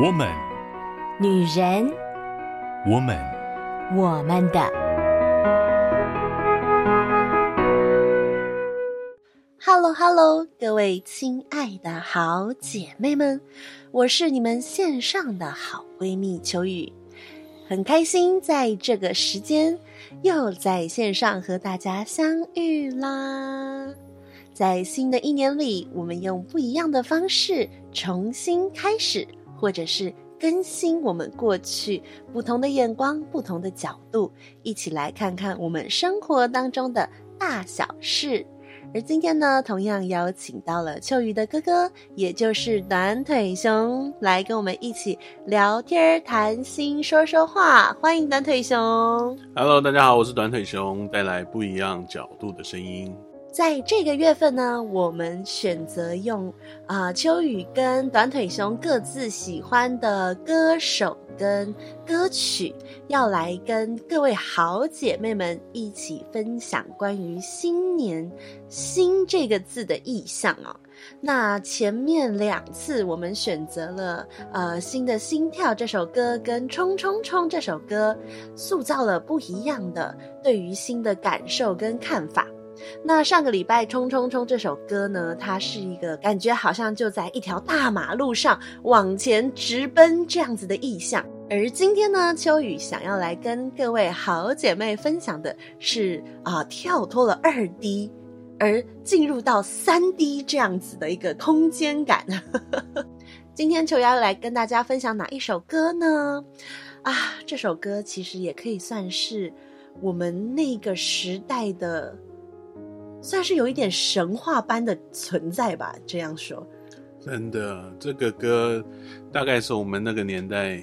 我们，女人，我们，我们的。Hello Hello，各位亲爱的好姐妹们，我是你们线上的好闺蜜秋雨，很开心在这个时间又在线上和大家相遇啦。在新的一年里，我们用不一样的方式重新开始。或者是更新我们过去不同的眼光、不同的角度，一起来看看我们生活当中的大小事。而今天呢，同样邀请到了秋雨的哥哥，也就是短腿熊，来跟我们一起聊天、谈心、说说话。欢迎短腿熊。Hello，大家好，我是短腿熊，带来不一样角度的声音。在这个月份呢，我们选择用啊、秋雨跟短腿熊各自喜欢的歌手跟歌曲，要来跟各位好姐妹们一起分享关于新年“新”这个字的意象哦。那前面两次我们选择了呃《新的心跳》这首歌跟《冲冲冲》这首歌，塑造了不一样的对于新的感受跟看法。那上个礼拜《冲冲冲》这首歌呢，它是一个感觉好像就在一条大马路上往前直奔这样子的意象。而今天呢，秋雨想要来跟各位好姐妹分享的是啊，跳脱了二 D，而进入到三 D 这样子的一个空间感。今天秋要来跟大家分享哪一首歌呢？啊，这首歌其实也可以算是我们那个时代的。算是有一点神话般的存在吧，这样说。真的，这个歌大概是我们那个年代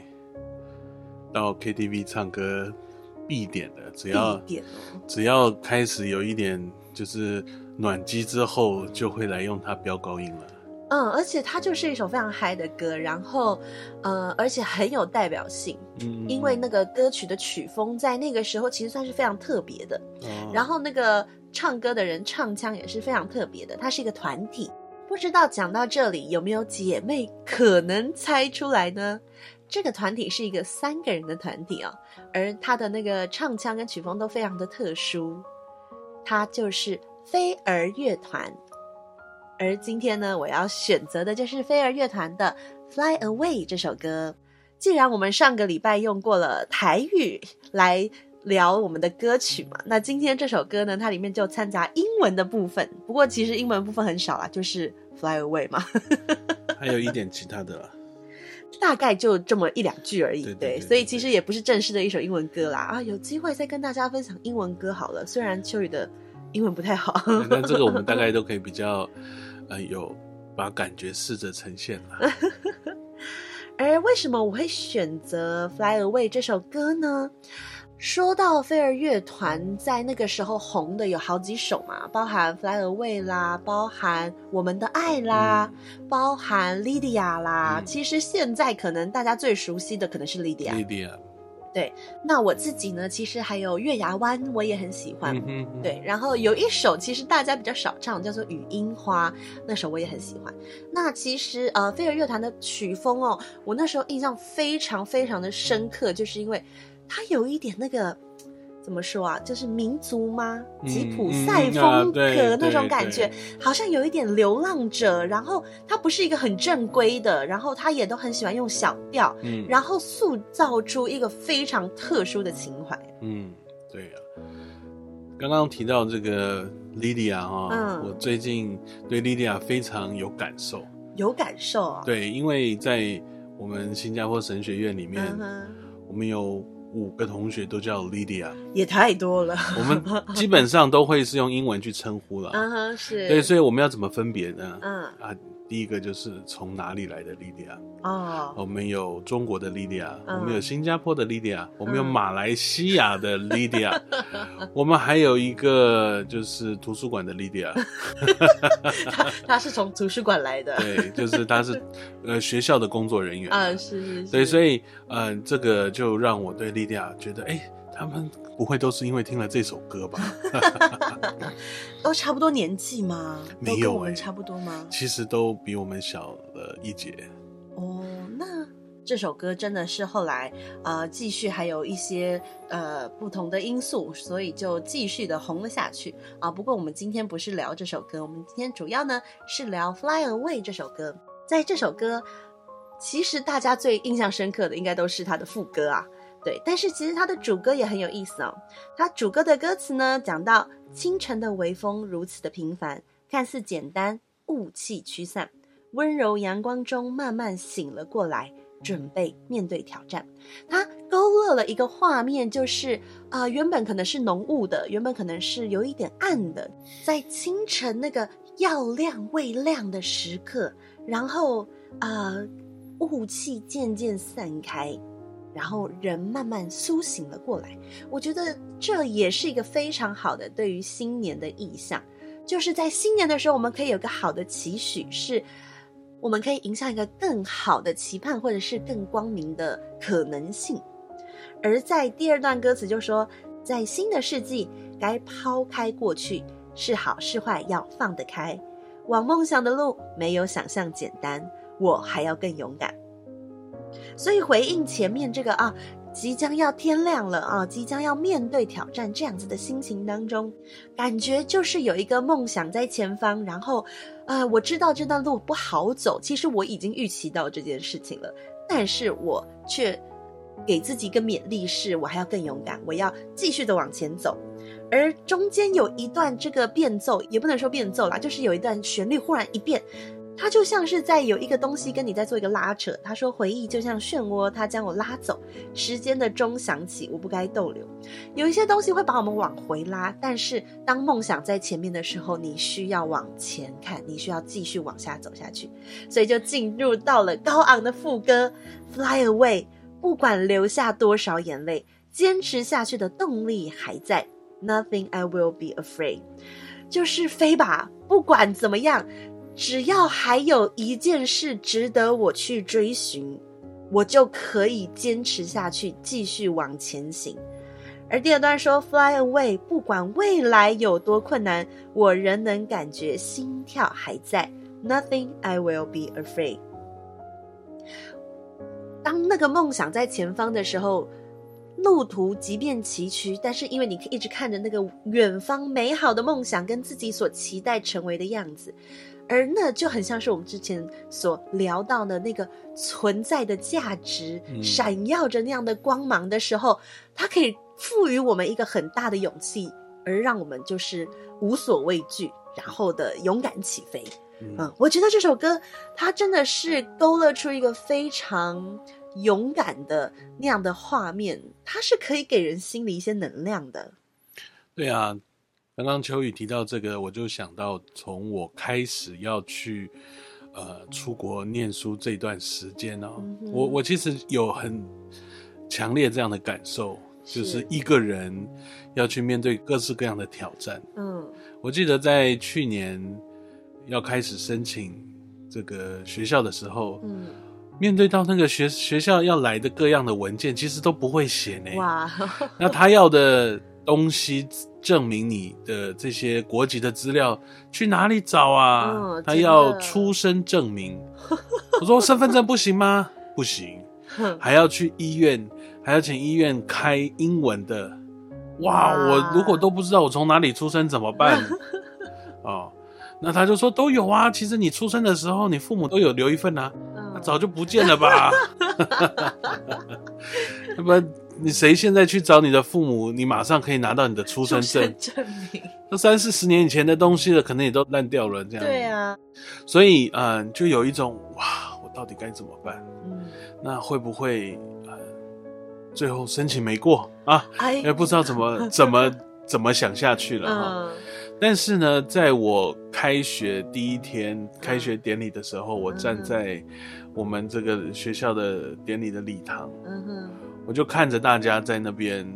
到 KTV 唱歌必点的，只要只要开始有一点就是暖机之后，就会来用它飙高音了。嗯，而且它就是一首非常嗨的歌，然后呃，而且很有代表性，嗯，因为那个歌曲的曲风在那个时候其实算是非常特别的，哦，然后那个。唱歌的人唱腔也是非常特别的，它是一个团体。不知道讲到这里有没有姐妹可能猜出来呢？这个团体是一个三个人的团体哦，而他的那个唱腔跟曲风都非常的特殊，它就是飞儿乐团。而今天呢，我要选择的就是飞儿乐团的《Fly Away》这首歌。既然我们上个礼拜用过了台语来。聊我们的歌曲嘛，那今天这首歌呢，它里面就掺杂英文的部分，不过其实英文部分很少啦，就是 Fly Away 嘛，还有一点其他的啦，大概就这么一两句而已，对，对，对，对，对，所以其实也不是正式的一首英文歌啦。啊，有机会再跟大家分享英文歌好了，虽然秋雨的英文不太好，那这个我们大概都可以比较呃有把感觉试着呈现了。而为什么我会选择 Fly Away 这首歌呢？说到飞儿乐团，在那个时候红的有好几首嘛，包含《Fly Away》啦，包含《我们的爱》啦，嗯、包含《Lydia》啦、嗯。其实现在可能大家最熟悉的可能是 Lydia，《Lydia》。对，那我自己呢，其实还有《月牙湾》，我也很喜欢。对，然后有一首其实大家比较少唱，叫做《雨樱花》，那首我也很喜欢。那其实呃，飞儿乐团的曲风哦，我那时候印象非常非常的深刻，就是因为。它有一点那个怎么说啊？就是民族吗？吉普赛风格那种感觉，好像有一点流浪者。然后他不是一个很正规的，然后他也都很喜欢用小调，嗯，然后塑造出一个非常特殊的情怀。嗯，对啊。刚刚提到这个 Lydia 哈，嗯，我最近对 Lydia 非常有感受，有感受啊。对，因为在我们新加坡神学院里面，嗯，我们有。五个同学都叫 Lydia，也太多了。我们基本上都会是用英文去称呼了。嗯哼，是。对，所以我们要怎么分别呢？嗯啊。第一个就是从哪里来的莉迪亚哦，我们有中国的莉迪亚，我们有新加坡的莉迪亚，我们有马来西亚的莉迪亚，我们还有一个就是图书馆的莉迪亚，他他是从图书馆来的，对，就是他是呃学校的工作人员。啊，是是是，对，所以呃这个就让我对莉迪亚觉得哎。欸他们不会都是因为听了这首歌吧？都差不多年纪吗？没有，我们差不多吗？其实都比我们小了一截。哦，那这首歌真的是后来呃继续还有一些呃不同的因素，所以就继续的红了下去啊。不过我们今天不是聊这首歌，我们今天主要呢是聊《Fly Away》这首歌。在这首歌，其实大家最印象深刻的应该都是它的副歌啊，对。但是其实它的主歌也很有意思哦。它主歌的歌词呢讲到清晨的微风如此的平凡，看似简单，雾气驱散，温柔阳光中慢慢醒了过来。准备面对挑战，他勾勒了一个画面，就是啊、原本可能是浓雾的，原本可能是有一点暗的，在清晨那个要亮未亮的时刻，然后啊、雾气渐渐散开，然后人慢慢苏醒了过来。我觉得这也是一个非常好的对于新年的意象，就是在新年的时候，我们可以有个好的期许是。我们可以迎向一个更好的期盼，或者是更光明的可能性。而在第二段歌词就说，在新的世纪，该抛开过去，是好是坏要放得开。往梦想的路没有想象简单，我还要更勇敢。所以回应前面这个啊。即将要天亮了啊！即将要面对挑战，这样子的心情当中，感觉就是有一个梦想在前方。然后，呃，我知道这段路不好走，其实我已经预期到这件事情了，但是我却给自己一个勉励，是我还要更勇敢，我要继续的往前走。而中间有一段这个变奏，也不能说变奏啦，就是有一段旋律忽然一变。它就像是在有一个东西跟你在做一个拉扯。他说：“回忆就像漩涡，它将我拉走。时间的钟响起，我不该逗留。有一些东西会把我们往回拉，但是当梦想在前面的时候，你需要往前看，你需要继续往下走下去。所以就进入到了高昂的副歌，Fly away，不管流下多少眼泪，坚持下去的动力还在。Nothing I will be afraid，就是飞吧，不管怎么样。”只要还有一件事值得我去追寻，我就可以坚持下去，继续往前行。而第二段说，Fly away，不管未来有多困难，我仍能感觉心跳还在。Nothing I will be afraid。当那个梦想在前方的时候，路途即便崎岖，但是因为你可以一直看着那个远方美好的梦想，跟自己所期待成为的样子。而那就很像是我们之前所聊到的那个存在的价值，嗯、闪耀着那样的光芒的时候，它可以赋予我们一个很大的勇气，而让我们就是无所畏惧，然后的勇敢起飞。嗯，嗯，我觉得这首歌它真的是勾勒出一个非常勇敢的那样的画面，它是可以给人心里一些能量的。对啊。刚刚秋雨提到这个，我就想到从我开始要去呃出国念书这段时间哦，嗯、我我其实有很强烈这样的感受，就是一个人要去面对各式各样的挑战。嗯，我记得在去年要开始申请这个学校的时候，嗯，面对到那个学学校要来的各样的文件，其实都不会写呢。哇，那他要的东西。证明你的这些国籍的资料去哪里找啊？哦、他要出生证明。我说身份证不行吗？不行，还要去医院，还要请医院开英文的。哇，哇我如果都不知道我从哪里出生怎么办？哦，那他就说都有啊。其实你出生的时候，你父母都有留一份啊，早就不见了吧？那么。你谁现在去找你的父母，你马上可以拿到你的出生证证明。都三四十年以前的东西了，可能也都烂掉了，这样。对啊。所以，嗯，就有一种哇，我到底该怎么办？嗯。那会不会，呃，最后申请没过啊？哎，也不知道怎么 怎么怎么想下去了哈。嗯。但是呢，在我开学第一天开学典礼的时候，我站在我们这个学校的典礼的礼堂。嗯哼。我就看着大家在那边，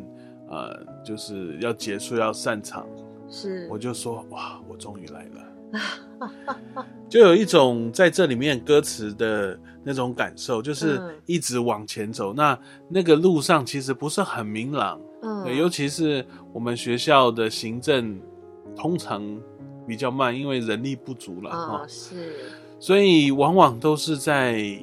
呃，就是要结束要散场，是，我就说哇，我终于来了，就有一种在这里面歌词的那种感受，就是一直往前走。嗯、那那个路上其实不是很明朗，嗯，尤其是我们学校的行政通常比较慢，因为人力不足了啊、哦，是，所以往往都是在。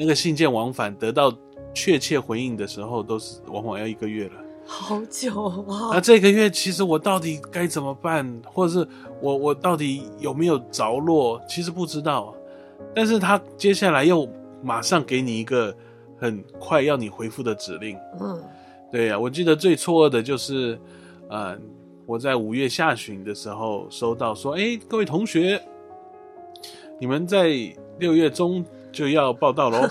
那个信件往返得到确切回应的时候，都是往往要一个月了。好久啊！那这个月其实我到底该怎么办，或者是我我到底有没有着落，其实不知道。但是他接下来又马上给你一个很快要你回复的指令。嗯，对呀、啊，我记得最错愕的就是，呃，我在五月下旬的时候收到说，哎，各位同学，你们在六月中就要报到喽。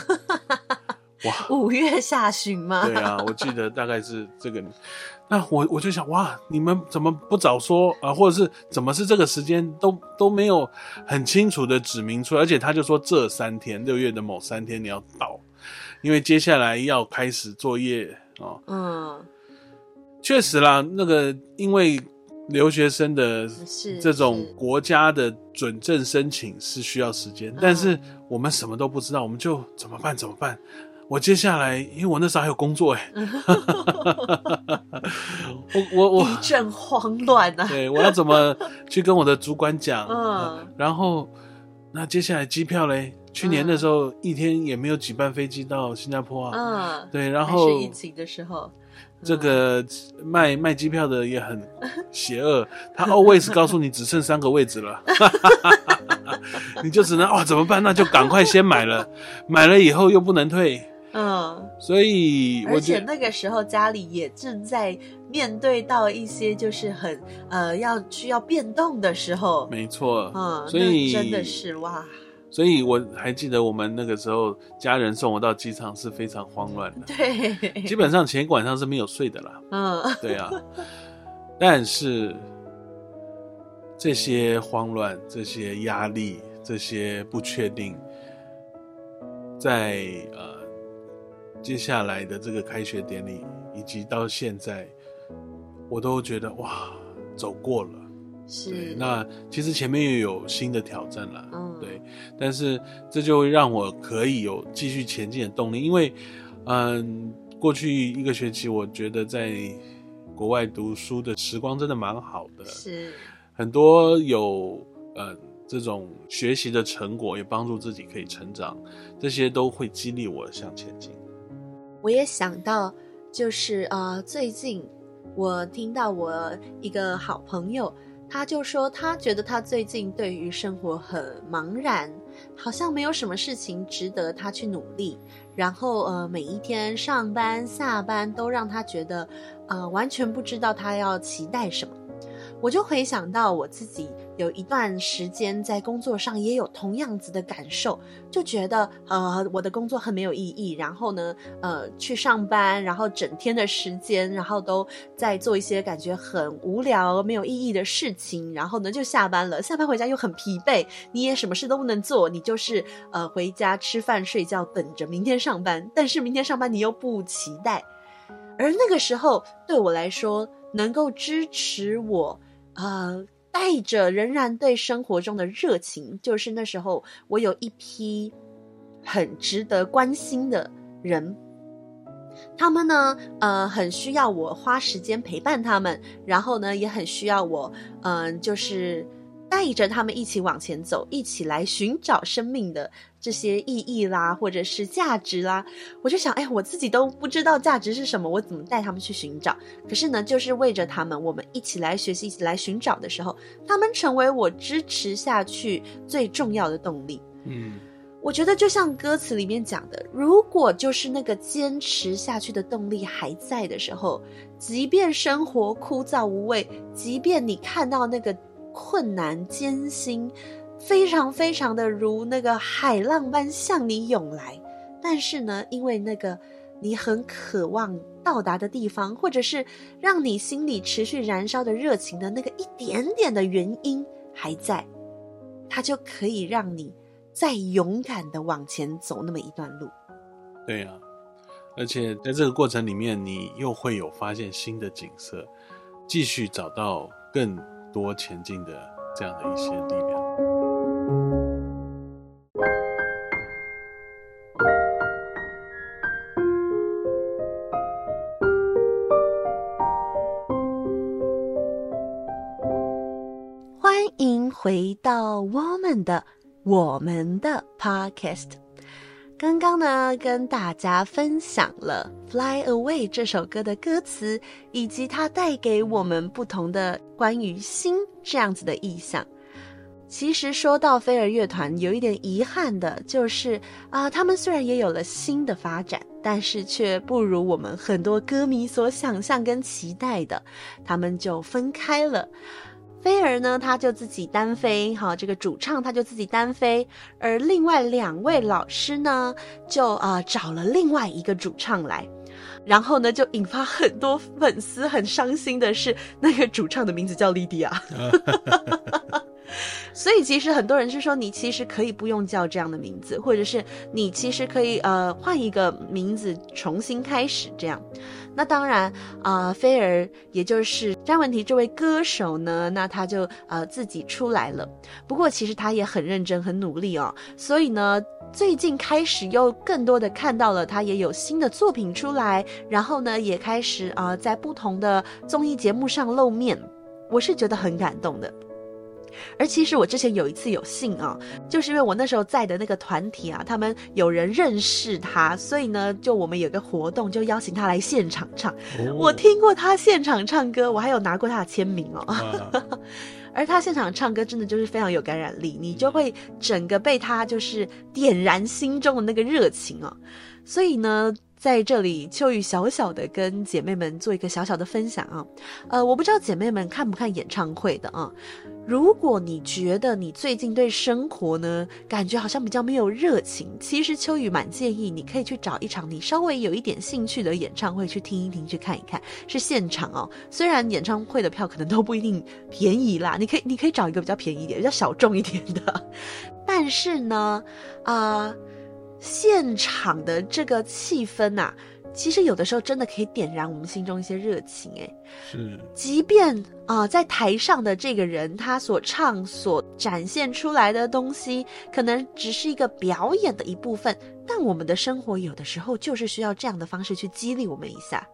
哇，五月下旬吗？对啊，我记得大概是这个。那我我就想，哇，你们怎么不早说啊？或者是怎么是这个时间都都没有很清楚的指明出来？而且他就说这三天，六月的某三天你要到，因为接下来要开始作业哦。嗯，确实啦，那个因为留学生的这种国家的准证申请是需要时间，但是我们什么都不知道，我们就怎么办？怎么办？我接下来，因为我那时候还有工作 哎，我我我一阵慌乱啊！对，我要怎么去跟我的主管讲？嗯，然后那接下来机票嘞？去年的时候一天也没有几班飞机到新加坡啊。嗯，对，然后是疫情的时候，这个卖卖机票的也很邪恶，他 always 告诉你只剩三个位置了。你就只能哦，怎么办？那就赶快先买了，买了以后又不能退。嗯，所以而且那个时候家里也正在面对到一些就是很呃要需要变动的时候，没错，嗯，所以真的是哇，所以我还记得我们那个时候家人送我到机场是非常慌乱的，对，基本上前一个晚上是没有睡的啦，嗯，对啊，但是这些慌乱、这些压力、这些不确定，在呃。接下来的这个开学典礼，以及到现在，我都觉得哇，走过了。是。那其实前面又有新的挑战了。嗯。对。但是这就会让我可以有继续前进的动力，因为，嗯，过去一个学期，我觉得在国外读书的时光真的蛮好的。是。很多有呃这种学习的成果，也帮助自己可以成长，这些都会激励我向前进。我也想到，就是呃，最近我听到我一个好朋友，他就说他觉得他最近对于生活很茫然，好像没有什么事情值得他去努力，然后呃，每一天上班下班都让他觉得呃，完全不知道他要期待什么。我就回想到我自己有一段时间在工作上也有同样子的感受，就觉得呃我的工作很没有意义，然后呢呃去上班，然后整天的时间，然后都在做一些感觉很无聊没有意义的事情，然后呢就下班了，下班回家又很疲惫，你也什么事都不能做，你就是呃回家吃饭睡觉，等着明天上班，但是明天上班你又不期待，而那个时候对我来说能够支持我。呃，带着仍然对生活中的热情，就是那时候我有一批很值得关心的人，他们呢，呃，很需要我花时间陪伴他们，然后呢，也很需要我，嗯、就是。带着他们一起往前走，一起来寻找生命的这些意义啦，或者是价值啦。我就想，哎，我自己都不知道价值是什么，我怎么带他们去寻找？可是呢，就是为着他们，我们一起来学习，一起来寻找的时候，他们成为我支持下去最重要的动力。嗯，我觉得就像歌词里面讲的，如果就是那个坚持下去的动力还在的时候，即便生活枯燥无味，即便你看到那个。困难艰辛，非常非常的如那个海浪般向你涌来，但是呢，因为那个你很渴望到达的地方，或者是让你心里持续燃烧的热情的那个一点点的原因还在，它就可以让你再勇敢的往前走那么一段路。对呀，而且在这个过程里面，你又会有发现新的景色，继续找到更。多前进的这样的一些力量。欢迎回到我们的我们的 Podcast。刚刚呢，跟大家分享了《Fly Away》这首歌的歌词，以及它带给我们不同的关于心这样子的意象。其实说到飞儿乐团，有一点遗憾的就是啊、他们虽然也有了新的发展，但是却不如我们很多歌迷所想象跟期待的，他们就分开了。飞儿呢，他就自己单飞，哈，这个主唱他就自己单飞，而另外两位老师呢，就啊、呃、找了另外一个主唱来，然后呢，就引发很多粉丝很伤心的是，那个主唱的名字叫莉迪亚。所以其实很多人是说，你其实可以不用叫这样的名字，或者是你其实可以呃换一个名字重新开始这样。那当然啊，菲、儿也就是詹雯婷这位歌手呢，那他就呃自己出来了。不过其实他也很认真很努力哦，所以呢最近开始又更多的看到了他也有新的作品出来，然后呢也开始啊、在不同的综艺节目上露面，我是觉得很感动的。而其实我之前有一次有幸啊，就是因为我那时候在的那个团体啊，他们有人认识他，所以呢，就我们有个活动，就邀请他来现场唱。哦、我听过他现场唱歌，我还有拿过他的签名哦。啊、而他现场唱歌真的就是非常有感染力，你就会整个被他就是点燃心中的那个热情哦。所以呢。在这里，秋雨小小的跟姐妹们做一个小小的分享啊，呃，我不知道姐妹们看不看演唱会的啊。如果你觉得你最近对生活呢，感觉好像比较没有热情，其实秋雨蛮建议你可以去找一场你稍微有一点兴趣的演唱会去听一听，去看一看，是现场哦。虽然演唱会的票可能都不一定便宜啦，你可以你可以找一个比较便宜一点、比较小众一点的，但是呢，啊、呃。现场的这个气氛呐、啊，其实有的时候真的可以点燃我们心中一些热情。哎，是，即便啊、呃，在台上的这个人他所唱、所展现出来的东西，可能只是一个表演的一部分，但我们的生活有的时候就是需要这样的方式去激励我们一下。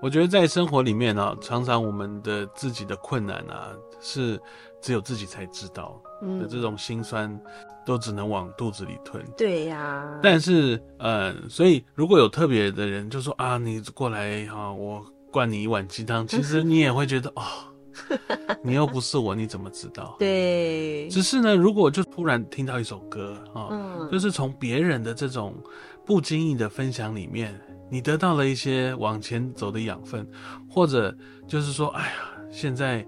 我觉得在生活里面呢、啊，常常我们的自己的困难啊，是只有自己才知道的这种心酸。嗯都只能往肚子里吞。对呀、啊。但是，嗯，所以如果有特别的人就说啊，你过来哈、啊，我灌你一碗鸡汤，其实你也会觉得哦，你又不是我，你怎么知道？对。只是呢，如果就突然听到一首歌啊，嗯、就是从别人的这种不经意的分享里面，你得到了一些往前走的养分，或者就是说，哎呀，现在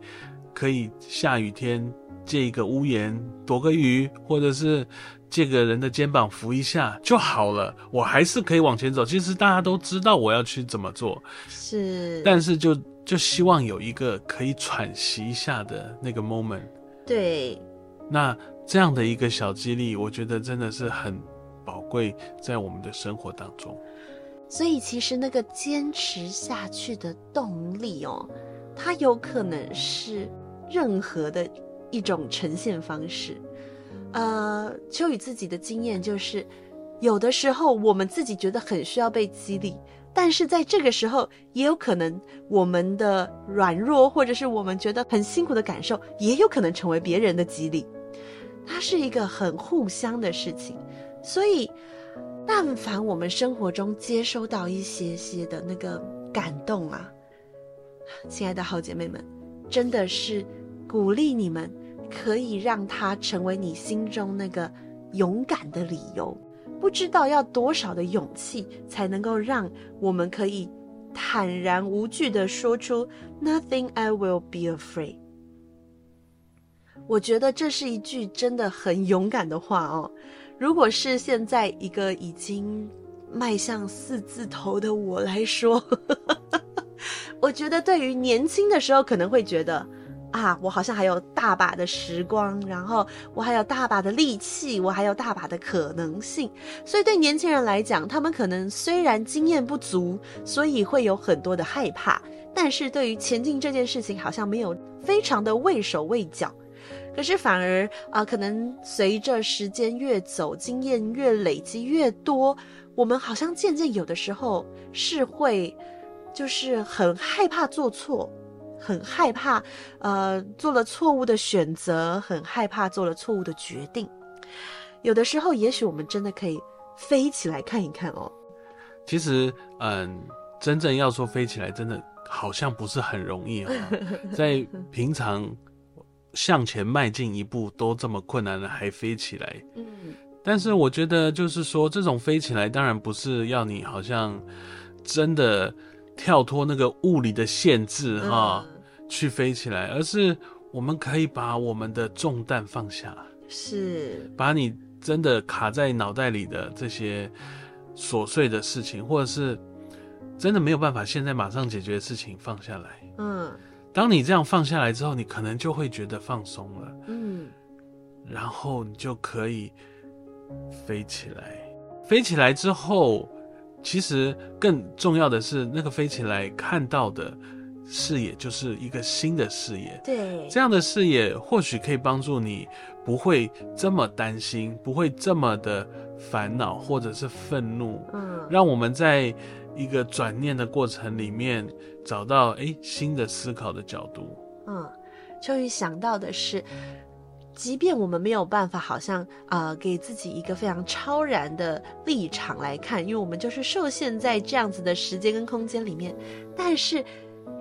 可以下雨天。借一个屋檐躲个雨，或者是借个人的肩膀扶一下就好了。我还是可以往前走。其实大家都知道我要去怎么做，是，但是就就希望有一个可以喘息一下的那个 moment。对，那这样的一个小激励，我觉得真的是很宝贵，在我们的生活当中。所以其实那个坚持下去的动力哦，它有可能是任何的。一种呈现方式，呃，秋雨自己的经验就是，有的时候我们自己觉得很需要被激励，但是在这个时候，也有可能我们的软弱，或者是我们觉得很辛苦的感受，也有可能成为别人的激励。它是一个很互相的事情，所以，但凡我们生活中接收到一些些的那个感动啊，亲爱的好姐妹们，真的是鼓励你们。可以让它成为你心中那个勇敢的理由，不知道要多少的勇气才能够让我们可以坦然无惧的说出 “Nothing I will be afraid”。我觉得这是一句真的很勇敢的话哦。如果是现在一个已经迈向四字头的我来说，我觉得对于年轻的时候可能会觉得。啊，我好像还有大把的时光，然后我还有大把的力气，我还有大把的可能性。所以对年轻人来讲，他们可能虽然经验不足，所以会有很多的害怕，但是对于前进这件事情，好像没有非常的畏手畏脚。可是反而啊，可能随着时间越走，经验越累积越多，我们好像渐渐有的时候是会，就是很害怕做错。很害怕，呃，做了错误的选择，很害怕做了错误的决定。有的时候，也许我们真的可以飞起来看一看哦。其实，嗯，真正要说飞起来，真的好像不是很容易啊、哦。在平常向前迈进一步都这么困难了，还飞起来。嗯。但是我觉得，就是说，这种飞起来，当然不是要你好像真的跳脱那个物理的限制哈、去飞起来，而是我们可以把我们的重担放下，是把你真的卡在脑袋里的这些琐碎的事情，或者是真的没有办法现在马上解决的事情放下来。嗯，当你这样放下来之后，你可能就会觉得放松了。嗯，然后你就可以。飞起来，飞起来之后，其实更重要的是，那个飞起来看到的视野就是一个新的视野。对，这样的视野或许可以帮助你不会这么担心，不会这么的烦恼或者是愤怒。嗯，让我们在一个转念的过程里面找到诶新的思考的角度。嗯，秋雨想到的是。即便我们没有办法，好像呃，给自己一个非常超然的立场来看，因为我们就是受限在这样子的时间跟空间里面。但是，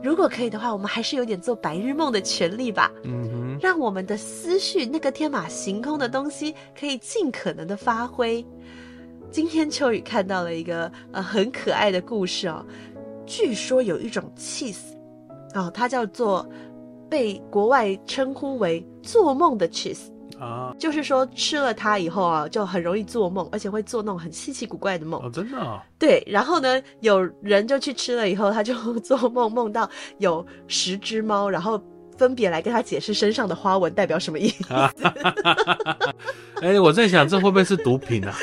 如果可以的话，我们还是有点做白日梦的权利吧。嗯哼，让我们的思绪那个天马行空的东西可以尽可能的发挥。今天秋雨看到了一个呃很可爱的故事哦，据说有一种 cheese 哦，它叫做。被国外称呼为“做梦的 cheese” 啊，就是说吃了它以后啊，就很容易做梦，而且会做那种很稀奇古怪的梦。哦，真的啊？对。然后呢，有人就去吃了以后，他就做梦，梦到有十只猫，然后分别来跟他解释身上的花纹代表什么意思。哎、欸，我在想，这会不会是毒品啊？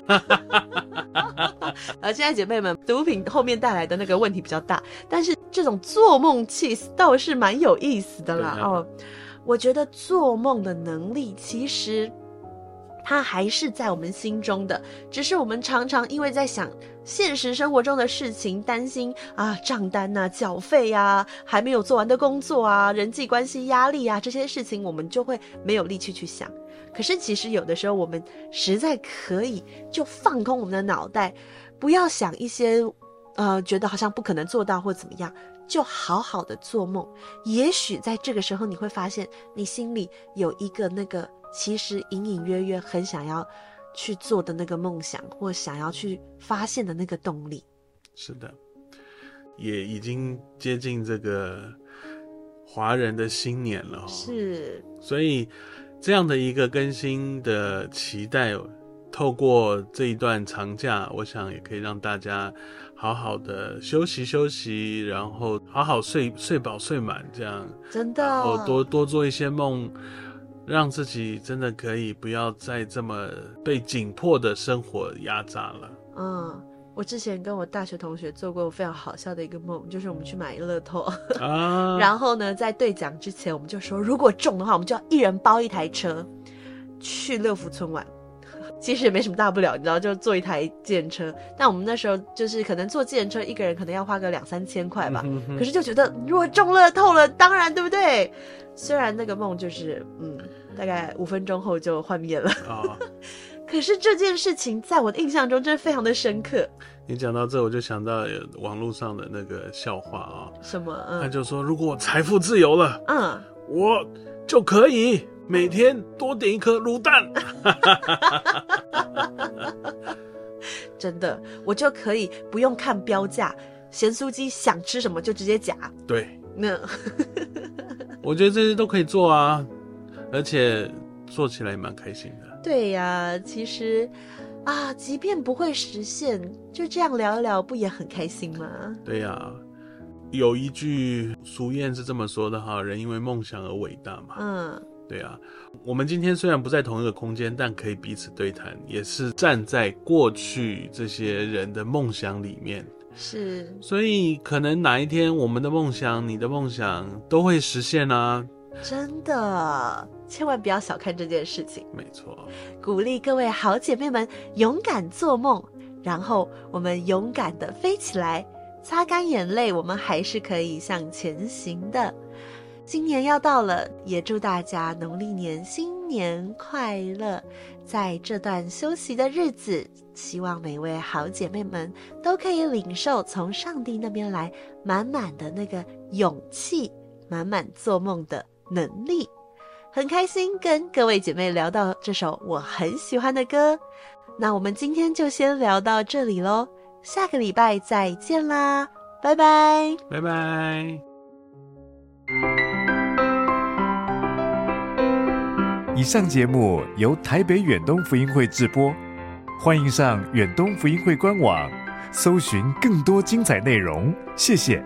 呃，现在姐妹们，毒品后面带来的那个问题比较大，但是。这种做梦气倒是蛮有意思的啦哦，我觉得做梦的能力其实它还是在我们心中的，只是我们常常因为在想现实生活中的事情，担心啊账单呐、缴费呀，还没有做完的工作啊，人际关系压力啊这些事情，我们就会没有力气去想。可是其实有的时候，我们实在可以就放空我们的脑袋，不要想一些。呃，觉得好像不可能做到或怎么样，就好好的做梦。也许在这个时候，你会发现你心里有一个那个其实隐隐约约很想要去做的那个梦想，或想要去发现的那个动力。是的，也已经接近这个华人的新年了。是，所以这样的一个更新的期待，透过这一段长假，我想也可以让大家。好好的休息休息，然后好好睡睡饱睡满，这样真的，然后多多做一些梦，让自己真的可以不要再这么被紧迫的生活压榨了。嗯，我之前跟我大学同学做过非常好笑的一个梦，就是我们去买乐透啊，然后呢，在兑奖之前，我们就说如果中的话，我们就要一人包一台车去乐福村玩。其实也没什么大不了，你知道，就坐一台计程车。但我们那时候就是可能坐计程车，一个人可能要花个两三千块吧。可是就觉得如果中乐透了，当然对不对？虽然那个梦就是嗯，大概五分钟后就幻灭了。哦、可是这件事情在我的印象中真的非常的深刻。你讲到这，我就想到网络上的那个笑话啊、哦。什么？嗯、他就说，如果我财富自由了，嗯，我就可以。每天多点一颗卤蛋，真的，我就可以不用看标价，咸酥鸡想吃什么就直接夹。对，那我觉得这些都可以做啊，而且做起来也蛮开心的。对呀、啊，其实啊，即便不会实现，就这样聊一聊，不也很开心吗？对呀、啊，有一句俗谚是这么说的哈，人因为梦想而伟大嘛。嗯。对啊，我们今天虽然不在同一个空间，但可以彼此对谈，也是站在过去这些人的梦想里面。是，所以可能哪一天我们的梦想、你的梦想都会实现啊！真的，千万不要小看这件事情。没错，鼓励各位好姐妹们勇敢做梦，然后我们勇敢的飞起来，擦干眼泪，我们还是可以向前行的。今年要到了，也祝大家农历年新年快乐！在这段休息的日子，希望每位好姐妹们都可以领受从上帝那边来满满的那个勇气，满满做梦的能力。很开心跟各位姐妹聊到这首我很喜欢的歌，那我们今天就先聊到这里喽，下个礼拜再见啦，拜拜，拜拜。以上节目由台北远东福音会制播，欢迎上远东福音会官网，搜寻更多精彩内容。谢谢。